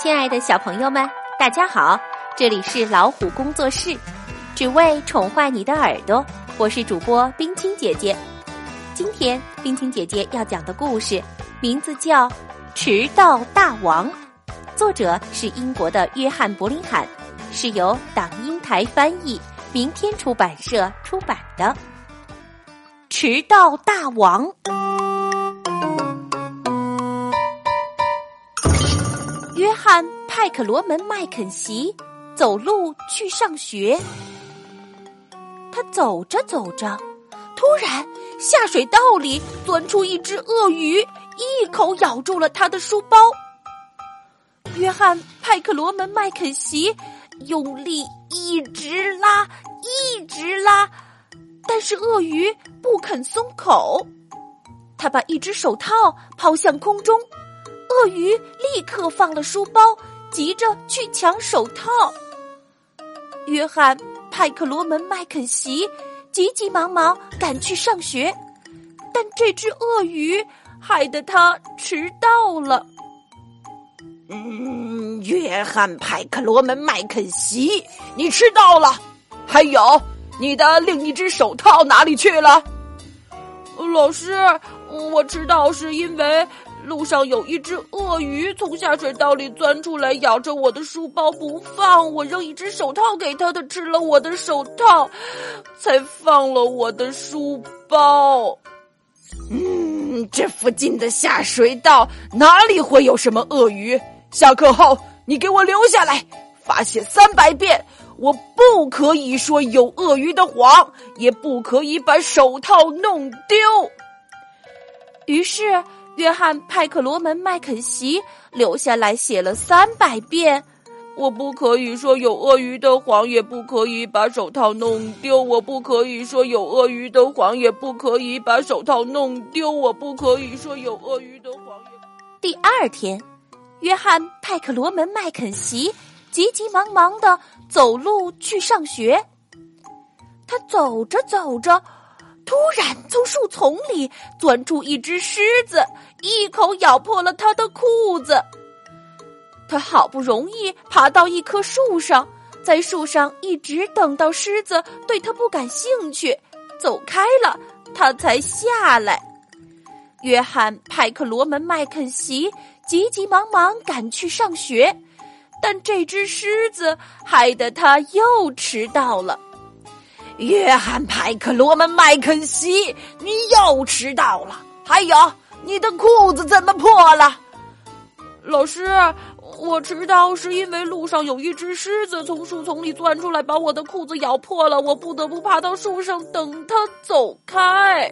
亲爱的小朋友们，大家好！这里是老虎工作室，只为宠坏你的耳朵。我是主播冰清姐姐。今天冰清姐姐要讲的故事名字叫《迟到大王》，作者是英国的约翰·伯林罕，是由党英台翻译，明天出版社出版的《迟到大王》。派克罗门·麦肯锡走路去上学。他走着走着，突然下水道里钻出一只鳄鱼，一口咬住了他的书包。约翰·派克罗门·麦肯锡用力一直拉，一直拉，但是鳄鱼不肯松口。他把一只手套抛向空中。鳄鱼立刻放了书包，急着去抢手套。约翰·派克罗门·麦肯锡急急忙忙赶去上学，但这只鳄鱼害得他迟到了。嗯，约翰·派克罗门·麦肯锡，你迟到了。还有，你的另一只手套哪里去了？老师，我迟到是因为。路上有一只鳄鱼从下水道里钻出来，咬着我的书包不放。我扔一只手套给他，他吃了我的手套，才放了我的书包。嗯，这附近的下水道哪里会有什么鳄鱼？下课后你给我留下来，发现三百遍，我不可以说有鳄鱼的谎，也不可以把手套弄丢。于是。约翰·派克罗门·麦肯锡留下来写了三百遍：“我不可以说有鳄鱼的谎，也不可以把手套弄丢。我不可以说有鳄鱼的谎，也不可以把手套弄丢。我不可以说有鳄鱼的谎。”第二天，约翰·派克罗门·麦肯锡急急忙忙的走路去上学。他走着走着。突然，从树丛里钻出一只狮子，一口咬破了他的裤子。他好不容易爬到一棵树上，在树上一直等到狮子对他不感兴趣，走开了，他才下来。约翰·派克罗门·麦肯锡急急忙忙赶去上学，但这只狮子害得他又迟到了。约翰·派克罗门·麦肯锡，你又迟到了。还有，你的裤子怎么破了？老师，我迟到是因为路上有一只狮子从树丛里钻出来，把我的裤子咬破了。我不得不爬到树上等它走开。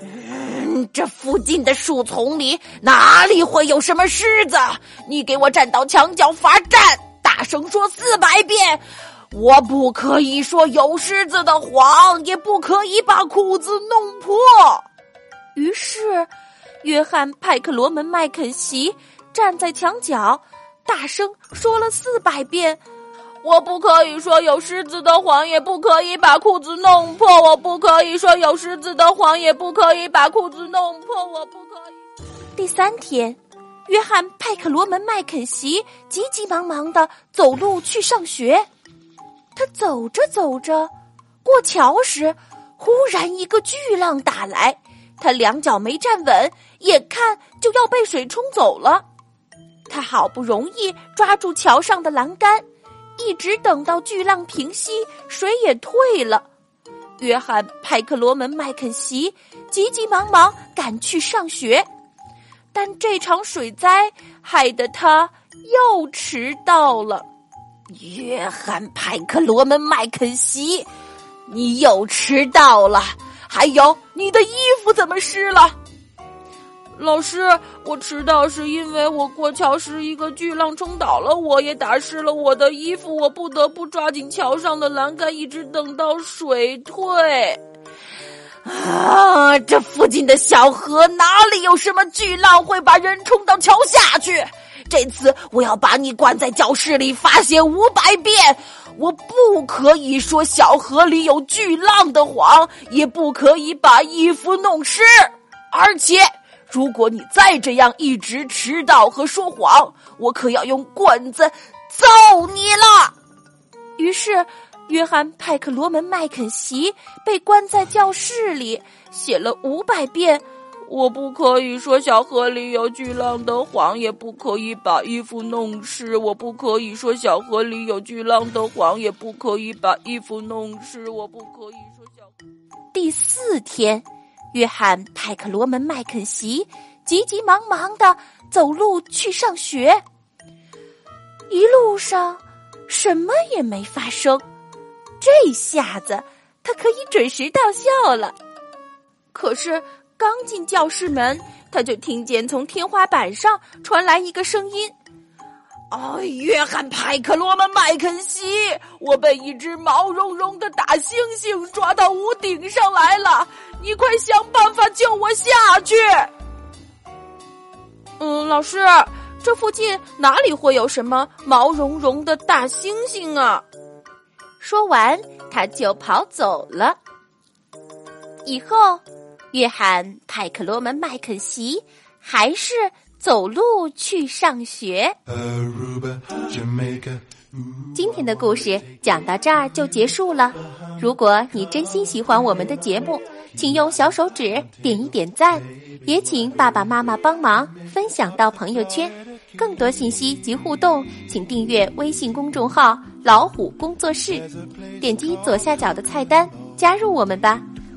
嗯，这附近的树丛里哪里会有什么狮子？你给我站到墙角罚站，大声说四百遍。我不可以说有狮子的谎，也不可以把裤子弄破。于是，约翰·派克罗门·麦肯锡站在墙角，大声说了四百遍：“我不可以说有狮子的谎，也不可以把裤子弄破。我不可以说有狮子的谎，也不可以把裤子弄破。我不可以。”第三天，约翰·派克罗门·麦肯锡急急忙忙的走路去上学。他走着走着，过桥时，忽然一个巨浪打来，他两脚没站稳，眼看就要被水冲走了。他好不容易抓住桥上的栏杆，一直等到巨浪平息，水也退了。约翰·派克罗门·麦肯锡急急忙忙赶去上学，但这场水灾害得他又迟到了。约翰·派克罗门·麦肯锡，你又迟到了。还有，你的衣服怎么湿了？老师，我迟到是因为我过桥时一个巨浪冲倒了我，也打湿了我的衣服。我不得不抓紧桥上的栏杆，一直等到水退。啊，这附近的小河哪里有什么巨浪会把人冲到桥下去？这次我要把你关在教室里罚写五百遍。我不可以说小河里有巨浪的谎，也不可以把衣服弄湿。而且，如果你再这样一直迟到和说谎，我可要用棍子揍你了。于是，约翰·派克罗门·麦肯锡被关在教室里，写了五百遍。我不可以说小河里有巨浪的谎，也不可以把衣服弄湿。我不可以说小河里有巨浪的谎，也不可以把衣服弄湿。我不可以说小。第四天，约翰·派克罗门·麦肯锡急急忙忙的走路去上学。一路上，什么也没发生。这下子，他可以准时到校了。可是。刚进教室门，他就听见从天花板上传来一个声音：“哦，约翰·派克罗门·麦肯锡，我被一只毛茸茸的大猩猩抓到屋顶上来了，你快想办法救我下去！”嗯，老师，这附近哪里会有什么毛茸茸的大猩猩啊？说完，他就跑走了。以后。约翰·派克罗门·麦肯锡还是走路去上学。今天的故事讲到这儿就结束了。如果你真心喜欢我们的节目，请用小手指点一点赞，也请爸爸妈妈帮忙分享到朋友圈。更多信息及互动，请订阅微信公众号“老虎工作室”，点击左下角的菜单加入我们吧。